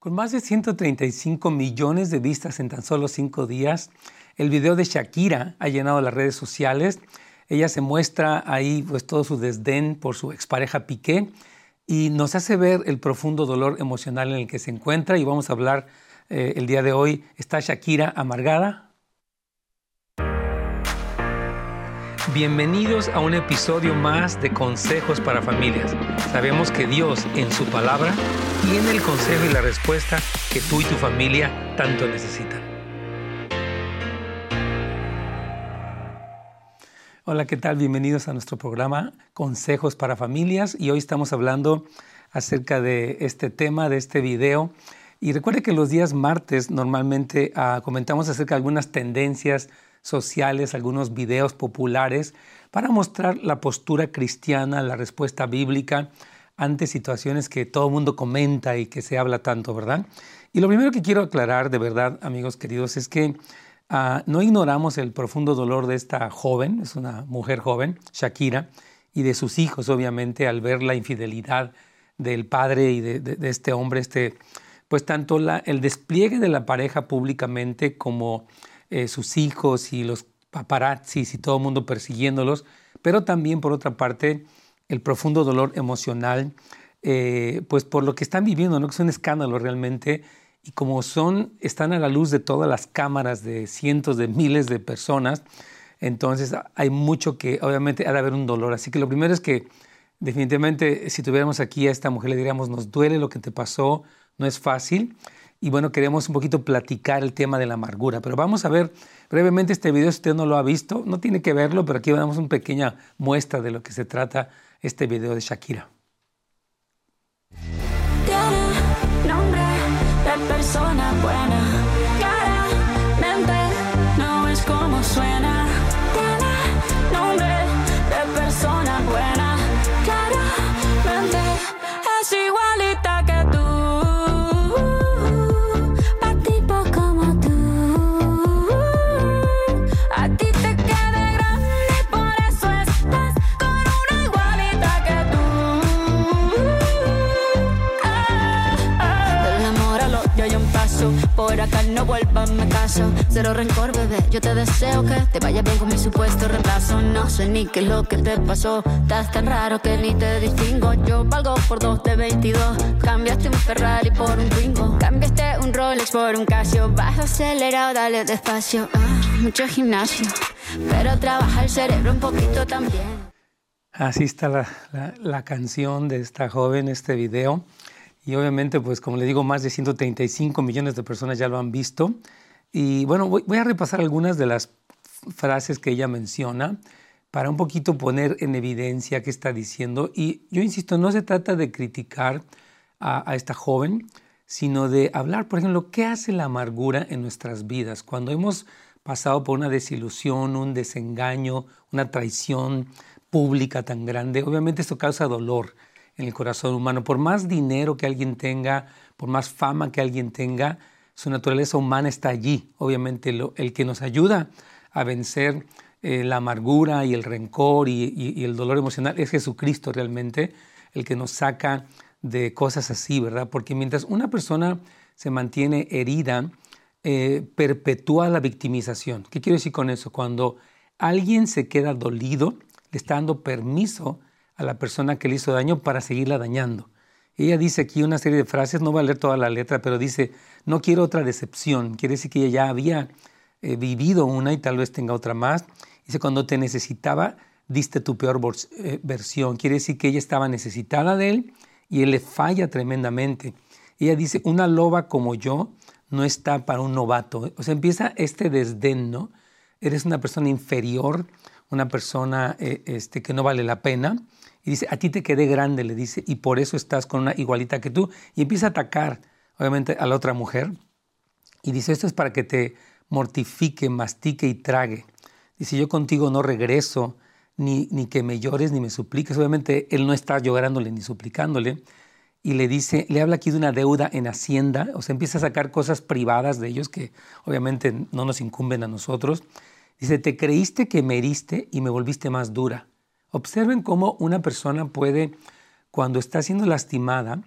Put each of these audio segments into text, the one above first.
Con más de 135 millones de vistas en tan solo cinco días, el video de Shakira ha llenado las redes sociales. Ella se muestra ahí pues todo su desdén por su expareja Piqué y nos hace ver el profundo dolor emocional en el que se encuentra y vamos a hablar eh, el día de hoy. ¿Está Shakira amargada? Bienvenidos a un episodio más de Consejos para Familias. Sabemos que Dios en su palabra tiene el consejo y la respuesta que tú y tu familia tanto necesitan. Hola, ¿qué tal? Bienvenidos a nuestro programa Consejos para Familias y hoy estamos hablando acerca de este tema, de este video. Y recuerde que los días martes normalmente ah, comentamos acerca de algunas tendencias sociales, algunos videos populares para mostrar la postura cristiana, la respuesta bíblica ante situaciones que todo el mundo comenta y que se habla tanto, ¿verdad? Y lo primero que quiero aclarar, de verdad, amigos queridos, es que ah, no ignoramos el profundo dolor de esta joven, es una mujer joven, Shakira, y de sus hijos, obviamente, al ver la infidelidad del padre y de, este hombre, este, pues tanto el despliegue de la pareja públicamente como eh, sus hijos y los paparazzis y todo el mundo persiguiéndolos, pero también por otra parte el profundo dolor emocional, eh, pues por lo que están viviendo, ¿no? que es un escándalo realmente, y como son, están a la luz de todas las cámaras de cientos de miles de personas, entonces hay mucho que obviamente ha de haber un dolor. Así que lo primero es que definitivamente si tuviéramos aquí a esta mujer le diríamos, nos duele lo que te pasó, no es fácil, y bueno, queremos un poquito platicar el tema de la amargura. Pero vamos a ver brevemente este video, si usted no lo ha visto, no tiene que verlo, pero aquí damos una pequeña muestra de lo que se trata este video de Shakira. Tiene nombre de persona buena, no vuelvas, me caso. Cero rencor, bebé. Yo te deseo que te vaya bien con mi supuesto reemplazo. No sé ni qué es lo que te pasó. Estás tan raro que ni te distingo. Yo valgo por dos de 22. Cambiaste un Ferrari por un Twingo. Cambiaste un Rolex por un Casio. Baja acelerado, dale despacio. Ah, mucho gimnasio. Pero trabaja el cerebro un poquito también. Así está la, la- la canción de esta joven, este video. Y obviamente, pues como le digo, más de 135 millones de personas ya lo han visto. Y bueno, voy, a repasar algunas de las frases que ella menciona para un poquito poner en evidencia qué está diciendo. Y yo insisto, no se trata de criticar a, a esta joven, sino de hablar, por ejemplo, qué hace la amargura en nuestras vidas. Cuando hemos pasado por una desilusión, un desengaño, una traición pública tan grande, obviamente esto causa dolor en el corazón humano. Por más dinero que alguien tenga, por más fama que alguien tenga, su naturaleza humana está allí. Obviamente lo- el que nos ayuda a vencer eh, la amargura y el rencor y, el dolor emocional es Jesucristo realmente, el que nos saca de cosas así, ¿verdad? Porque mientras una persona se mantiene herida, eh, perpetúa la victimización. ¿Qué quiero decir con eso? Cuando alguien se queda dolido, le está dando permiso a la persona que le hizo daño para seguirla dañando. Ella dice aquí una serie de frases, no voy a leer toda la letra, pero dice, no quiero otra decepción. Quiere decir que ella ya había eh, vivido una y tal vez tenga otra más. Dice, cuando te necesitaba, diste tu peor eh, versión. Quiere decir que ella estaba necesitada de él y él le falla tremendamente. Ella dice, una loba como yo no está para un novato. O sea, empieza este desdén, ¿no? Eres una persona inferior, una persona eh, este, que no vale la pena. Y dice, a ti te quedé grande, le dice, y por eso estás con una igualita que tú. Y empieza a atacar, obviamente, a la otra mujer. Y dice, esto es para que te mortifique, mastique y trague. Dice, yo contigo no regreso, ni, ni que me llores, ni me supliques. Obviamente, él no está llorándole ni suplicándole. Y le dice, le habla aquí de una deuda en Hacienda, o sea, empieza a sacar cosas privadas de ellos que obviamente no nos incumben a nosotros. Dice, te creíste que me heriste y me volviste más dura. Observen cómo una persona puede, cuando está siendo lastimada,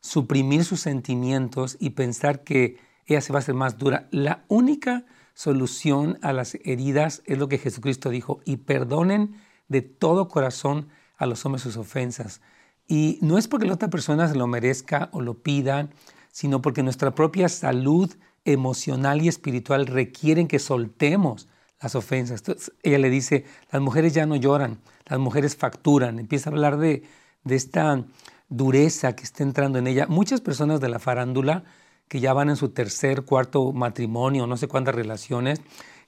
suprimir sus sentimientos y pensar que ella se va a hacer más dura. La única solución a las heridas es lo que Jesucristo dijo, y perdonen de todo corazón a los hombres sus ofensas. Y no es porque la otra persona se lo merezca o lo pida, sino porque nuestra propia salud emocional y espiritual requieren que soltemos las ofensas. Ella le dice, las mujeres ya no lloran, las mujeres facturan. Empieza a hablar de, de esta dureza que está entrando en ella. Muchas personas de la farándula que ya van en su tercer, cuarto matrimonio, no sé cuántas relaciones,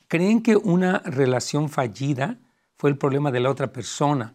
creen que una relación fallida fue el problema de la otra persona.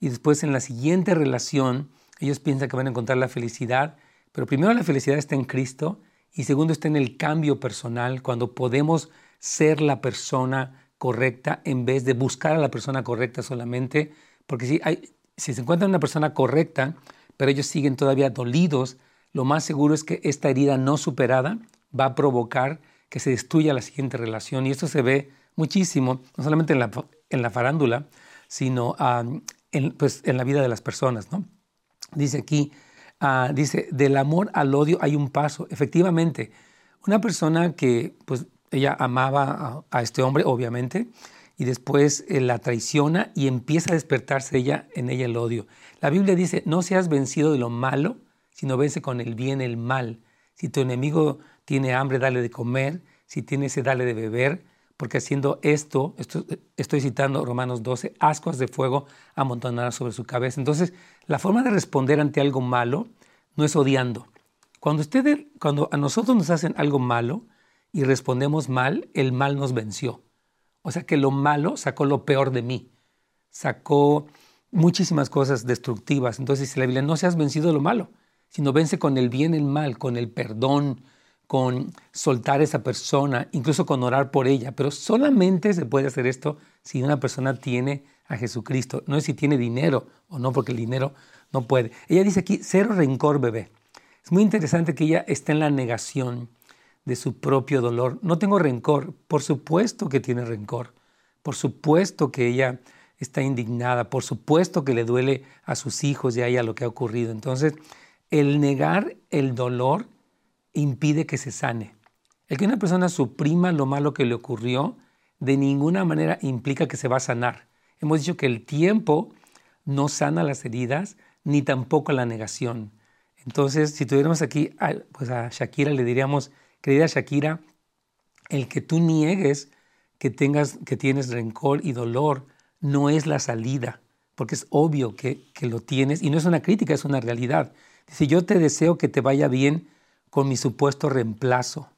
Y después en la siguiente relación, ellos piensan que van a encontrar la felicidad, pero primero la felicidad está en Cristo y segundo está en el cambio personal, cuando podemos ser la persona correcta en vez de buscar a la persona correcta solamente, porque si, hay, si se encuentra una persona correcta, pero ellos siguen todavía dolidos, lo más seguro es que esta herida no superada va a provocar que se destruya la siguiente relación. Y esto se ve muchísimo, no solamente en la, en la farándula, sino en, pues, en la vida de las personas. ¿no? Dice aquí, uh, dice, del amor al odio hay un paso. Efectivamente, una persona que pues, ella amaba a, este hombre, obviamente, y después eh, la traiciona y empieza a despertarse ella en ella el odio. La Biblia dice, no seas vencido de lo malo, sino vence con el bien el mal. Si tu enemigo tiene hambre, dale de comer, si tiene sed, dale de beber, porque haciendo esto, estoy citando Romanos 12, ascuas de fuego amontonarás sobre su cabeza. Entonces, la forma de responder ante algo malo no es odiando. Cuando, ustedes, cuando a nosotros nos hacen algo malo y respondemos mal, el mal nos venció. O sea que lo malo sacó lo peor de mí, sacó muchísimas cosas destructivas. Entonces dice la Biblia, no seas vencido de lo malo, sino vence con el bien el mal, con el perdón, con soltar a esa persona, incluso con orar por ella. Pero solamente se puede hacer esto si una persona tiene a Jesucristo. No es si tiene dinero o no, porque el dinero no puede. Ella dice aquí, cero rencor, bebé. Es muy interesante que ella esté en la negación de su propio dolor. No tengo rencor, por supuesto que tiene rencor, por supuesto que ella está indignada, por supuesto que le duele a sus hijos y a ella lo que ha ocurrido. Entonces, el negar el dolor impide que se sane. El que una persona suprima lo malo que le ocurrió, de ninguna manera implica que se va a sanar. Hemos dicho que el tiempo no sana las heridas, ni tampoco la negación. Entonces, si tuviéramos aquí pues a Shakira, le diríamos, querida Shakira, el que tú niegues que, tengas, que tienes rencor y dolor no es la salida, porque es obvio que, lo tienes y no es una crítica, es una realidad. Dice, yo te deseo que te vaya bien con mi supuesto reemplazo,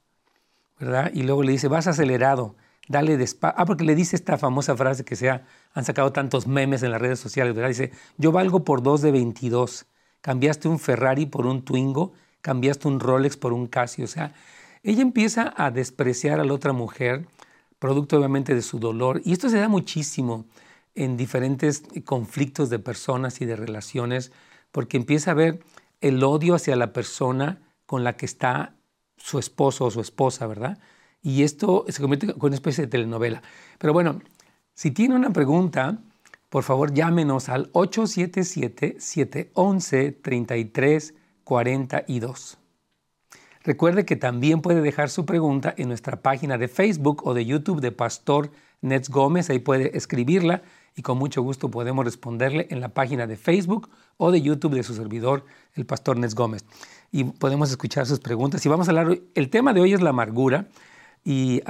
¿verdad? Y luego le dice, vas acelerado, dale despacio. Ah, porque le dice esta famosa frase que se ha, han sacado tantos memes en las redes sociales, ¿verdad? Dice, yo valgo por dos de 22. Cambiaste un Ferrari por un Twingo, cambiaste un Rolex por un Casio. O sea, ella empieza a despreciar a la otra mujer, producto obviamente de su dolor. Y esto se da muchísimo en diferentes conflictos de personas y de relaciones, porque empieza a ver el odio hacia la persona con la que está su esposo o su esposa, ¿verdad? Y esto se convierte en una especie de telenovela. Pero bueno, si tiene una pregunta, por favor llámenos al 877-711-3342. Recuerde que también puede dejar su pregunta en nuestra página de Facebook o de YouTube de Pastor Nets Gómez. Ahí puede escribirla y con mucho gusto podemos responderle en la página de Facebook o de YouTube de su servidor, el Pastor Nets Gómez. Y podemos escuchar sus preguntas. Y vamos a hablar, el tema de hoy es la amargura y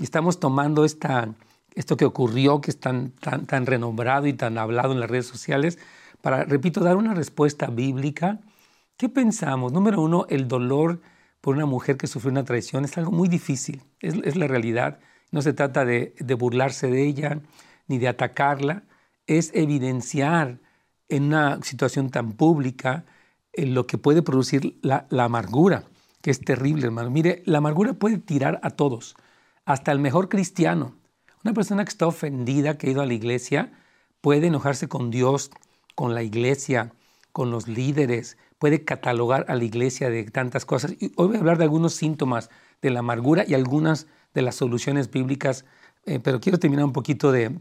estamos tomando esta, esto que ocurrió, que es tan, tan, tan renombrado y tan hablado en las redes sociales, para, repito, dar una respuesta bíblica. ¿Qué pensamos? Número uno, el dolor por una mujer que sufrió una traición es algo muy difícil, es, la realidad. No se trata de, burlarse de ella ni de atacarla, es evidenciar en una situación tan pública eh, lo que puede producir la, la, amargura, que es terrible, hermano. Mire, la amargura puede tirar a todos, hasta el mejor cristiano. Una persona que está ofendida, que ha ido a la iglesia, puede enojarse con Dios, con la iglesia, con los líderes, puede catalogar a la iglesia de tantas cosas. Y hoy voy a hablar de algunos síntomas de la amargura y algunas de las soluciones bíblicas, eh, pero quiero terminar un poquito de,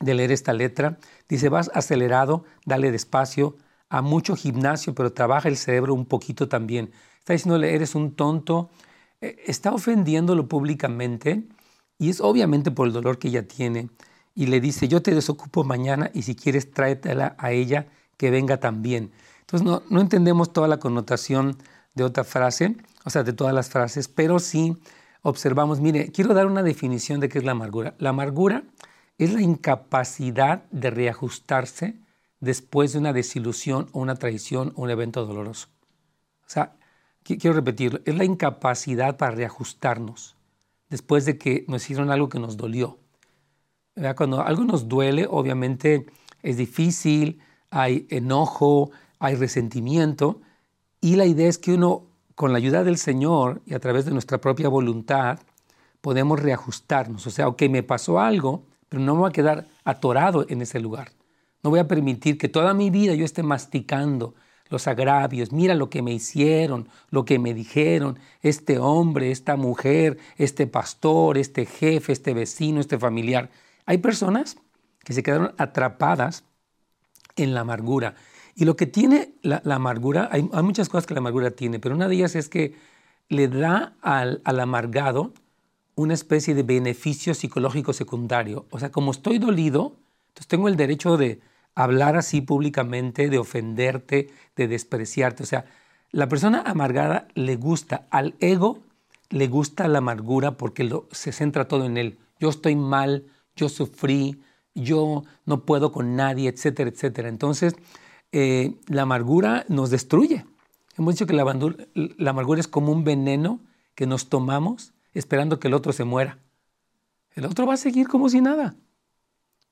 leer esta letra. Dice, vas acelerado, dale despacio, a mucho gimnasio, pero trabaja el cerebro un poquito también. Está diciéndole, eres un tonto, eh, está ofendiéndolo públicamente y es obviamente por el dolor que ella tiene. Y le dice, yo te desocupo mañana y si quieres tráetela a ella que venga también. Entonces no, no entendemos toda la connotación de otra frase, o sea, de todas las frases, pero sí observamos, mire, quiero dar una definición de qué es la amargura. La amargura es la incapacidad de reajustarse después de una desilusión o una traición o un evento doloroso. O sea, quiero repetirlo, es la incapacidad para reajustarnos después de que nos hicieron algo que nos dolió. Cuando algo nos duele, obviamente es difícil, hay enojo, hay resentimiento, y la idea es que uno, con la ayuda del Señor y a través de nuestra propia voluntad, podemos reajustarnos. O sea, ok, me pasó algo, pero no me voy a quedar atorado en ese lugar. No voy a permitir que toda mi vida yo esté masticando los agravios, mira lo que me hicieron, lo que me dijeron, este hombre, esta mujer, este pastor, este jefe, este vecino, este familiar. Hay personas que se quedaron atrapadas en la amargura. Y lo que tiene la, amargura, hay, muchas cosas que la amargura tiene, pero una de ellas es que le da al, amargado una especie de beneficio psicológico secundario. O sea, como estoy dolido, entonces tengo el derecho de hablar así públicamente, de ofenderte, de despreciarte. O sea, la persona amargada le gusta, al ego le gusta la amargura porque se centra todo en él. Yo estoy mal, yo sufrí, yo no puedo con nadie, etcétera, etcétera. Entonces, eh, la amargura nos destruye. Hemos dicho que la, la amargura es como un veneno que nos tomamos esperando que el otro se muera. El otro va a seguir como si nada.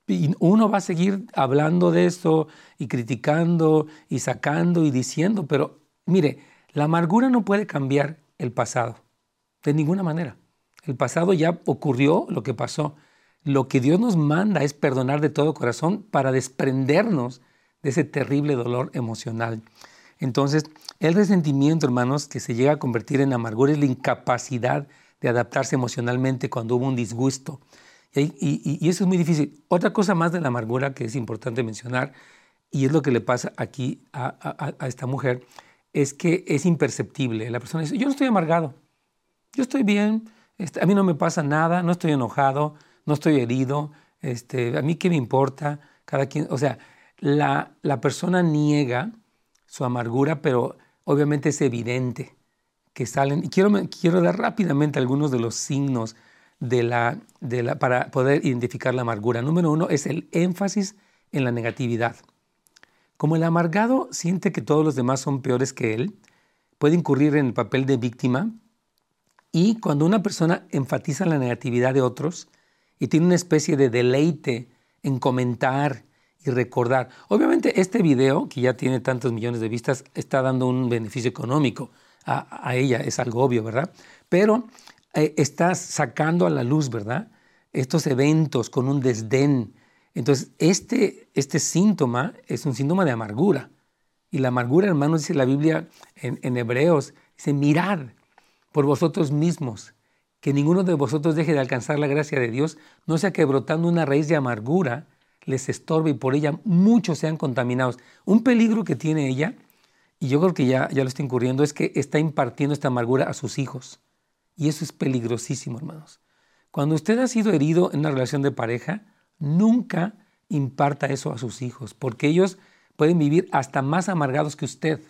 Y uno va a seguir hablando de eso y criticando y sacando y diciendo, pero mire, la amargura no puede cambiar el pasado, de ninguna manera. El pasado ya ocurrió lo que pasó. Lo que Dios nos manda es perdonar de todo corazón para desprendernos de ese terrible dolor emocional. Entonces, el resentimiento, hermanos, que se llega a convertir en amargura es la incapacidad de adaptarse emocionalmente cuando hubo un disgusto. Y, eso es muy difícil. Otra cosa más de la amargura que es importante mencionar, y es lo que le pasa aquí a, esta mujer, es que es imperceptible. La persona dice, yo no estoy amargado, yo estoy bien, este, a mí no me pasa nada, no estoy enojado, no estoy herido, este, a mí qué me importa, cada quien, o sea, la, la persona niega su amargura, pero obviamente es evidente que salen. Y quiero, quiero dar rápidamente algunos de los signos de la, de la, para poder identificar la amargura. Número uno es el énfasis en la negatividad. Como el amargado siente que todos los demás son peores que él, puede incurrir en el papel de víctima y cuando una persona enfatiza la negatividad de otros y tiene una especie de deleite en comentar y recordar. Obviamente este video, que ya tiene tantos millones de vistas, está dando un beneficio económico a, ella, es algo obvio, ¿verdad? Pero eh, estás sacando a la luz, ¿verdad? Estos eventos con un desdén. Entonces, este, este síntoma es un síntoma de amargura. Y la amargura, hermanos, dice la Biblia en, en Hebreos, dice, mirad por vosotros mismos, que ninguno de vosotros deje de alcanzar la gracia de Dios, no sea que brotando una raíz de amargura les estorbe y por ella muchos sean contaminados. Un peligro que tiene ella, y yo creo que ya, ya lo está incurriendo, es que está impartiendo esta amargura a sus hijos. Y eso es peligrosísimo, hermanos. Cuando usted ha sido herido en una relación de pareja, nunca imparta eso a sus hijos, porque ellos pueden vivir hasta más amargados que usted,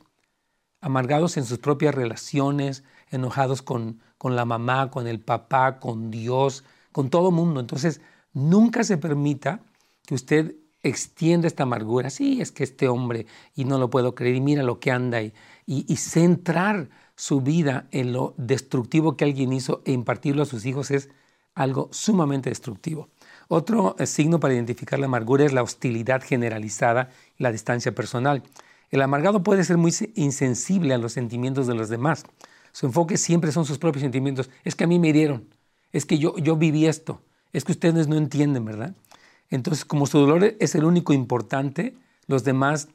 amargados en sus propias relaciones, enojados con, con la mamá, con el papá, con Dios, con todo mundo. Entonces, nunca se permita que usted extienda esta amargura. Sí, es que este hombre, y no lo puedo creer, y mira lo que anda, y, y, centrar su vida en lo destructivo que alguien hizo e impartirlo a sus hijos es algo sumamente destructivo. Otro eh, signo para identificar la amargura es la hostilidad generalizada y la distancia personal. El amargado puede ser muy insensible a los sentimientos de los demás. Su enfoque siempre son sus propios sentimientos. Es que a mí me hirieron, es que yo, yo viví esto, es que ustedes no entienden, ¿verdad? Entonces, como su dolor es el único importante, los demás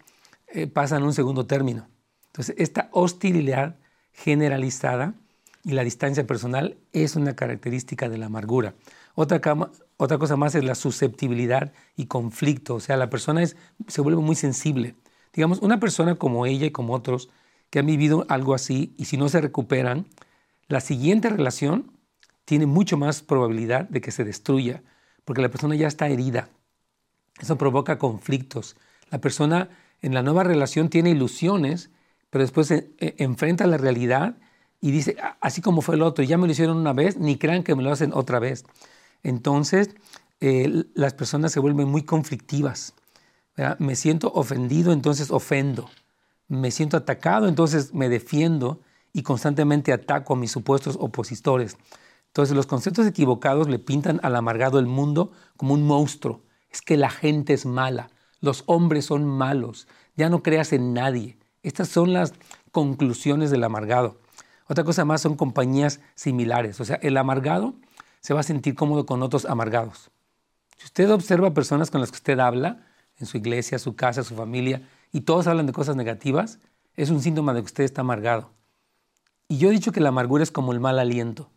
eh, pasan un segundo término. Entonces, esta hostilidad generalizada y la distancia personal es una característica de la amargura. Otra, cosa más es la susceptibilidad y conflicto, o sea, la persona se vuelve muy sensible. Digamos, una persona como ella y como otros que han vivido algo así y si no se recuperan, la siguiente relación tiene mucho más probabilidad de que se destruya, porque la persona ya está herida. Eso provoca conflictos. La persona en la nueva relación tiene ilusiones, pero después se, e, enfrenta la realidad y dice, así como fue el otro, ya me lo hicieron una vez, ni crean que me lo hacen otra vez. Entonces, eh, las personas se vuelven muy conflictivas. Me siento ofendido, entonces ofendo. Me siento atacado, entonces me defiendo y constantemente ataco a mis supuestos opositores. Entonces los conceptos equivocados le pintan al amargado el mundo como un monstruo. Es que la gente es mala, los hombres son malos, ya no creas en nadie. Estas son las conclusiones del amargado. Otra cosa más son compañías similares. O sea, el amargado se va a sentir cómodo con otros amargados. Si usted observa personas con las que usted habla, en su iglesia, su casa, su familia, y todos hablan de cosas negativas, es un síntoma de que usted está amargado. Y yo he dicho que la amargura es como el mal aliento.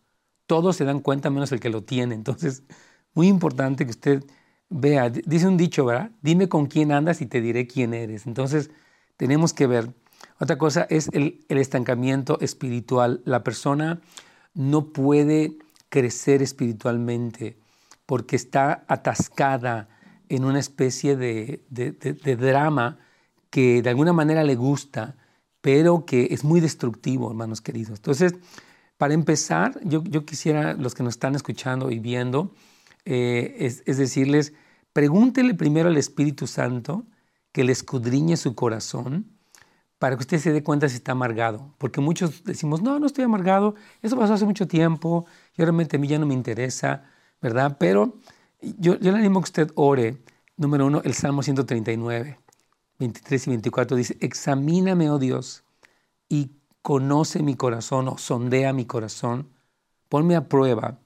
Todos se dan cuenta menos el que lo tiene. Entonces, muy importante que usted vea, dice un dicho, ¿verdad? Dime con quién andas y te diré quién eres. Entonces, tenemos que ver otra cosa es el, estancamiento espiritual. La persona no puede crecer espiritualmente porque está atascada en una especie de, drama que de alguna manera le gusta, pero que es muy destructivo, hermanos queridos. Entonces, para empezar, yo, quisiera, los que nos están escuchando y viendo, eh, es, es, decirles, pregúntele primero al Espíritu Santo que le escudriñe su corazón para que usted se dé cuenta si está amargado. Porque muchos decimos, no, no estoy amargado, eso pasó hace mucho tiempo, y realmente a mí ya no me interesa, ¿verdad? Pero yo, yo le animo a que usted ore. Número uno, el Salmo 139, 23 y 24 dice, examíname, oh Dios, y conoce mi corazón o sondea mi corazón, ponme a prueba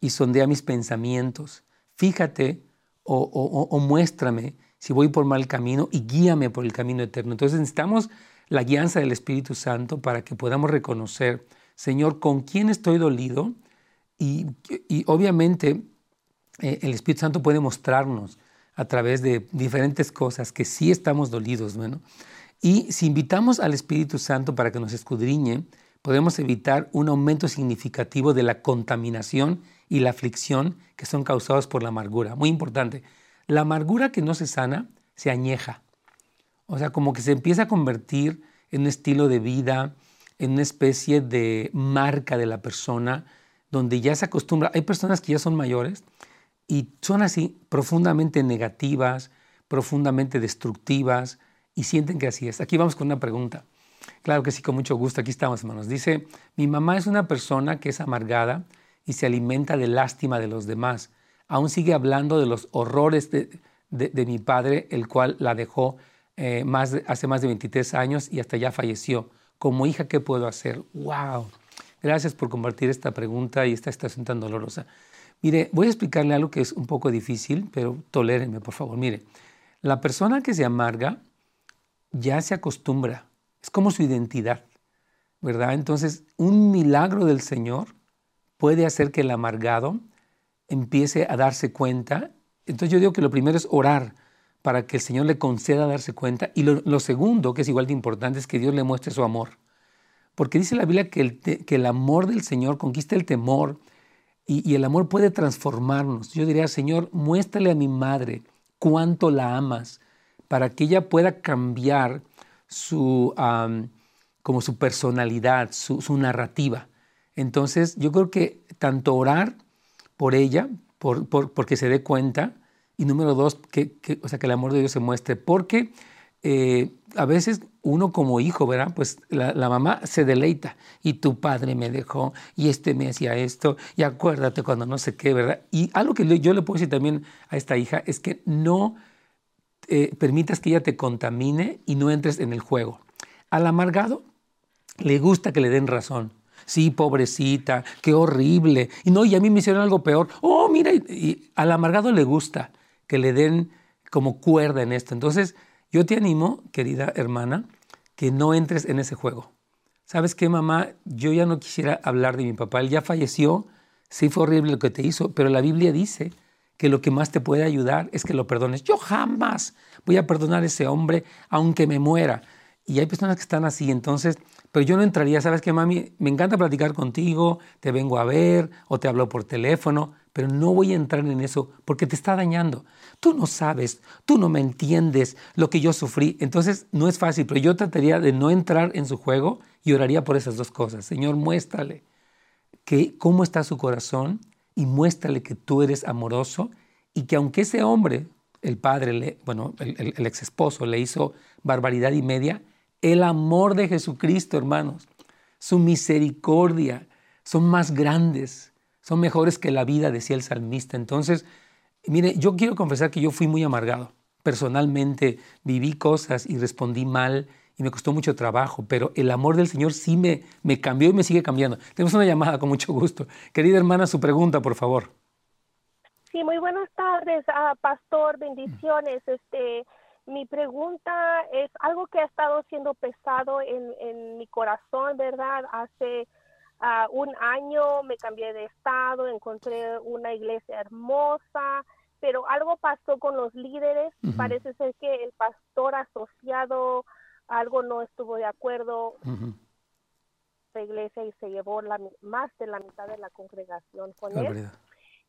y sondea mis pensamientos. Fíjate o, o, o muéstrame si voy por mal camino y guíame por el camino eterno. Entonces necesitamos la guianza del Espíritu Santo para que podamos reconocer, Señor, con quién estoy dolido y, obviamente eh, el Espíritu Santo puede mostrarnos a través de diferentes cosas que sí estamos dolidos. Bueno, y si invitamos al Espíritu Santo para que nos escudriñe, podemos evitar un aumento significativo de la contaminación y la aflicción que son causados por la amargura. Muy importante, la amargura que no se sana se añeja. O sea, como que se empieza a convertir en un estilo de vida, en una especie de marca de la persona, donde ya se acostumbra. Hay personas que ya son mayores y son así profundamente negativas, profundamente destructivas y sienten que así es. Aquí vamos con una pregunta. Claro que sí, con mucho gusto. Aquí estamos, hermanos. Dice, mi mamá es una persona que es amargada y se alimenta de lástima de los demás. Aún sigue hablando de los horrores de, de mi padre, el cual la dejó eh, más hace más de 23 años y hasta ya falleció. Como hija, ¿qué puedo hacer? ¡Wow! Gracias por compartir esta pregunta y esta situación tan dolorosa. Mire, voy a explicarle algo que es un poco difícil, pero tolérenme, por favor. Mire, la persona que se amarga ya se acostumbra, es como su identidad, ¿verdad? Entonces, un milagro del Señor puede hacer que el amargado empiece a darse cuenta. Entonces yo digo que lo primero es orar para que el Señor le conceda darse cuenta. Y lo, segundo, que es igual de importante, es que Dios le muestre su amor. Porque dice la Biblia que el, que el amor del Señor conquista el temor y, el amor puede transformarnos. Yo diría, Señor, muéstrale a mi madre cuánto la amas para que ella pueda cambiar su, como su personalidad, su, narrativa. Entonces, yo creo que tanto orar por ella, por, porque se dé cuenta, y número dos, que, o sea, que el amor de Dios se muestre, porque eh, a veces uno como hijo, ¿verdad? Pues la, mamá se deleita y tu padre me dejó y este me hacía esto y acuérdate cuando no sé qué, ¿verdad? Y algo que yo le puedo decir también a esta hija es que no eh, permitas que ella te contamine y no entres en el juego. Al amargado le gusta que le den razón. Sí, pobrecita, qué horrible. Y no, y a mí me hicieron algo peor. Oh, mira, y al amargado le gusta que le den como cuerda en esto. Entonces, yo te animo, querida hermana, que no entres en ese juego. ¿Sabes qué, mamá? Yo ya no quisiera hablar de mi papá. Él ya falleció. Sí fue horrible lo que te hizo, pero la Biblia dice que lo que más te puede ayudar es que lo perdones. Yo jamás voy a perdonar a ese hombre aunque me muera. Y hay personas que están así, entonces, pero yo no entraría, ¿sabes qué, mami? Me encanta platicar contigo, te vengo a ver o te hablo por teléfono, pero no voy a entrar en eso porque te está dañando. Tú no sabes, tú no me entiendes lo que yo sufrí. Entonces, no es fácil, pero yo trataría de no entrar en su juego y oraría por esas dos cosas. Señor, muéstrale que, cómo está su corazón y muéstrale que tú eres amoroso y que aunque ese hombre, el padre, bueno, el, el ex esposo le hizo barbaridad y media, el amor de Jesucristo, hermanos, su misericordia, son más grandes, son mejores que la vida, decía el salmista. Entonces, mire, yo quiero confesar que yo fui muy amargado. Personalmente viví cosas y respondí mal y me costó mucho trabajo, pero el amor del Señor sí me, me cambió y me sigue cambiando. Tenemos una llamada con mucho gusto. Querida hermana, su pregunta, por favor. Sí, muy buenas tardes, ah, pastor, bendiciones. Este, mi pregunta es algo que ha estado siendo pesado en, en mi corazón, ¿verdad? Hace uh, un año me cambié de estado, encontré una iglesia hermosa, pero algo pasó con los líderes. Parece ser que el pastor asociado algo no estuvo de acuerdo la iglesia y se llevó la, más de la mitad de la congregación con él.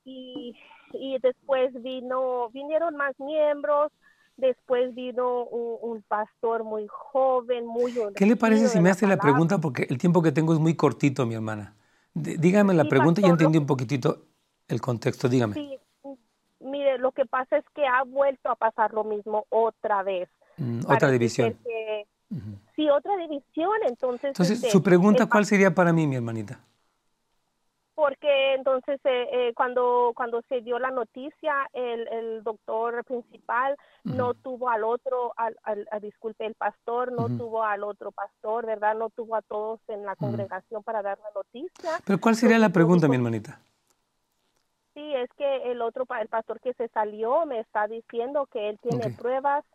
Y, y después vino, vinieron más miembros, después vino un, pastor muy joven, muy... ¿Qué le parece si me hace la pregunta? Porque el tiempo que tengo es muy cortito, mi hermana. dígame la pregunta y ya entendí un poquitito el contexto, dígame. Sí, mire, lo que pasa es que ha vuelto a pasar lo mismo otra vez. Mm, otra división. Sí, otra división, entonces... Entonces, este, su pregunta, ¿cuál sería para mí, mi hermanita? Porque entonces eh, eh, cuando, cuando se dio la noticia, el, el doctor principal no tuvo al otro, al, al, disculpe, el pastor no tuvo al otro pastor, ¿verdad? No tuvo a todos en la congregación para dar la noticia. Pero ¿cuál sería la pregunta, mi hermanita? Sí, es que el otro, el pastor que se salió me está diciendo que él tiene pruebas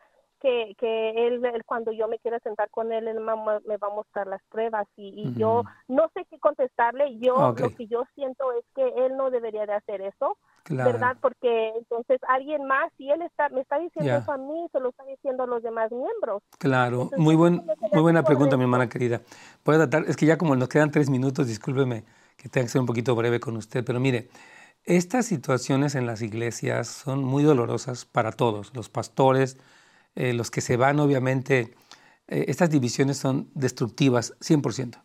que, que él, cuando yo me quiera sentar con él, él me, va a mostrar las pruebas y, yo no sé qué contestarle. Yo lo que yo siento es que él no debería de hacer eso, ¿verdad? Porque entonces alguien más, si él está, me está diciendo eso a mí, se lo está diciendo a los demás miembros. Claro, muy, buen, muy buena pregunta, mi hermana querida. Puede tratar, es que ya como nos quedan tres minutos, discúlpeme que tenga que ser un poquito breve con usted, pero mire, estas situaciones en las iglesias son muy dolorosas para todos, los pastores, eh, los que se van, obviamente, eh, estas divisiones son destructivas, 100%.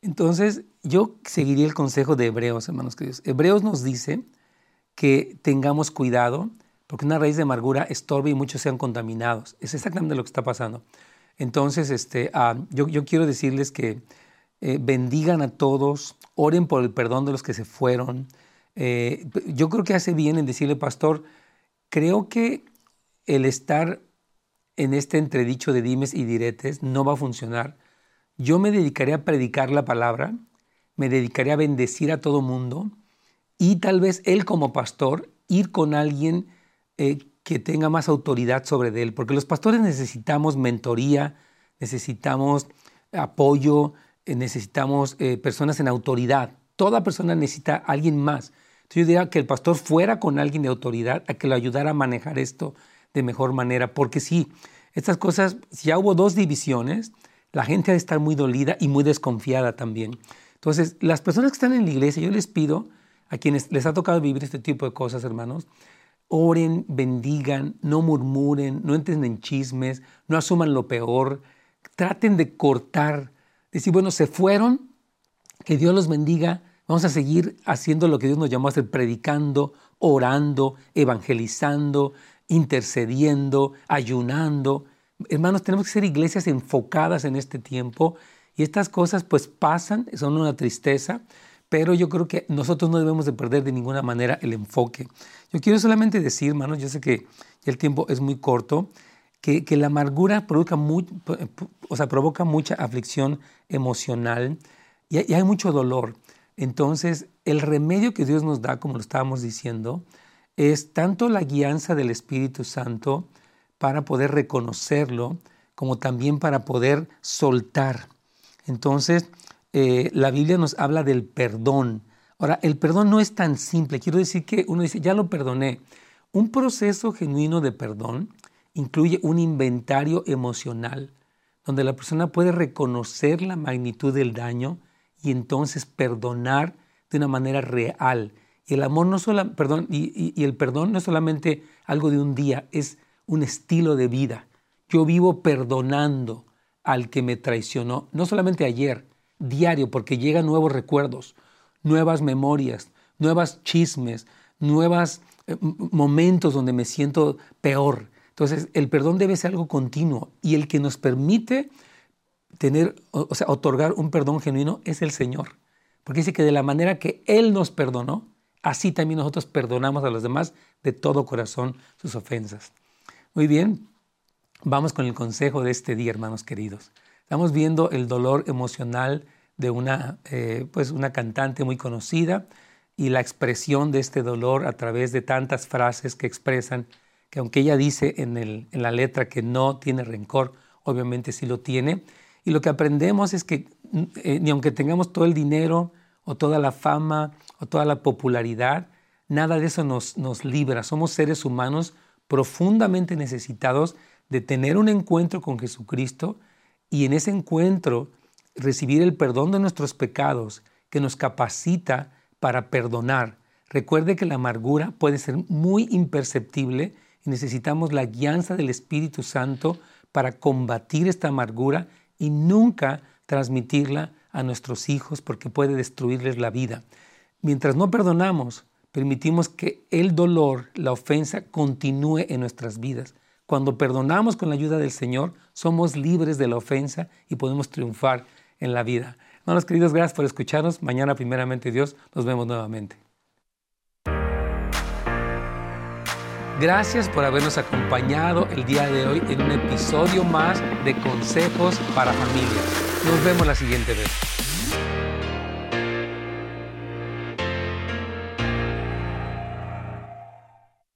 Entonces, yo seguiría el consejo de Hebreos, hermanos queridos. Hebreos nos dice que tengamos cuidado, porque una raíz de amargura estorba y muchos sean contaminados. Es exactamente lo que está pasando. Entonces, este, ah, yo, quiero decirles que eh, bendigan a todos, oren por el perdón de los que se fueron. yo creo que hace bien en decirle, pastor, creo que el estar en este entredicho de dimes y diretes no va a funcionar. Yo me dedicaré a predicar la palabra, me dedicaré a bendecir a todo mundo y tal vez él como pastor ir con alguien eh, que tenga más autoridad sobre él, porque los pastores necesitamos mentoría, necesitamos apoyo, eh, necesitamos eh, personas en autoridad. Toda persona necesita a alguien más. Entonces yo diría que el pastor fuera con alguien de autoridad a que lo ayudara a manejar esto de mejor manera, porque sí, estas cosas, si ya hubo dos divisiones, la gente ha de estar muy dolida y muy desconfiada también. Entonces, las personas que están en la iglesia, yo les pido a quienes les ha tocado vivir este tipo de cosas, hermanos, oren, bendigan, no murmuren, no entren en chismes, no asuman lo peor, traten de cortar, decir, bueno, se fueron, que Dios los bendiga, vamos a seguir haciendo lo que Dios nos llamó a hacer, predicando, orando, evangelizando, intercediendo, ayunando. Hermanos, tenemos que ser iglesias enfocadas en este tiempo y estas cosas pues pasan, son una tristeza, pero yo creo que nosotros no debemos de perder de ninguna manera el enfoque. Yo quiero solamente decir, hermanos, yo sé que el tiempo es muy corto, que, la amargura provoca, mucha aflicción emocional y hay mucho dolor. Entonces, el remedio que Dios nos da, como lo estábamos diciendo, es tanto la guianza del Espíritu Santo para poder reconocerlo, como también para poder soltar. Entonces, eh, la Biblia nos habla del perdón. Ahora, el perdón no es tan simple. Quiero decir que uno dice, ya lo perdoné. Un proceso genuino de perdón incluye un inventario emocional, donde la persona puede reconocer la magnitud del daño y entonces perdonar de una manera real. Y el amor no solo, perdón, y, el perdón no es solamente algo de un día, es un estilo de vida. Yo vivo perdonando al que me traicionó, no solamente ayer, diario, porque llegan nuevos recuerdos, nuevas memorias, nuevas chismes, nuevos eh, momentos donde me siento peor. Entonces, el perdón debe ser algo continuo y el que nos permite tener, o sea, otorgar un perdón genuino es el Señor. Porque dice que de la manera que Él nos perdonó, así también nosotros perdonamos a los demás de todo corazón sus ofensas. Muy bien, vamos con el consejo de este día, hermanos queridos. Estamos viendo el dolor emocional de una, eh, pues una cantante muy conocida y la expresión de este dolor a través de tantas frases que expresan que aunque ella dice en, el, en la letra que no tiene rencor, obviamente sí lo tiene. Y lo que aprendemos es que eh, ni aunque tengamos todo el dinero o toda la fama o toda la popularidad, nada de eso nos, nos libra. Somos seres humanos profundamente necesitados de tener un encuentro con Jesucristo y en ese encuentro recibir el perdón de nuestros pecados que nos capacita para perdonar. Recuerde que la amargura puede ser muy imperceptible y necesitamos la guianza del Espíritu Santo para combatir esta amargura y nunca transmitirla a nuestros hijos porque puede destruirles la vida. Mientras no perdonamos, permitimos que el dolor, la ofensa, continúe en nuestras vidas. Cuando perdonamos con la ayuda del Señor, somos libres de la ofensa y podemos triunfar en la vida. Hermanos queridos, gracias por escucharnos. Mañana, primeramente Dios, nos vemos nuevamente. Gracias por habernos acompañado el día de hoy en un episodio más de Consejos para Familias. Nos vemos la siguiente vez.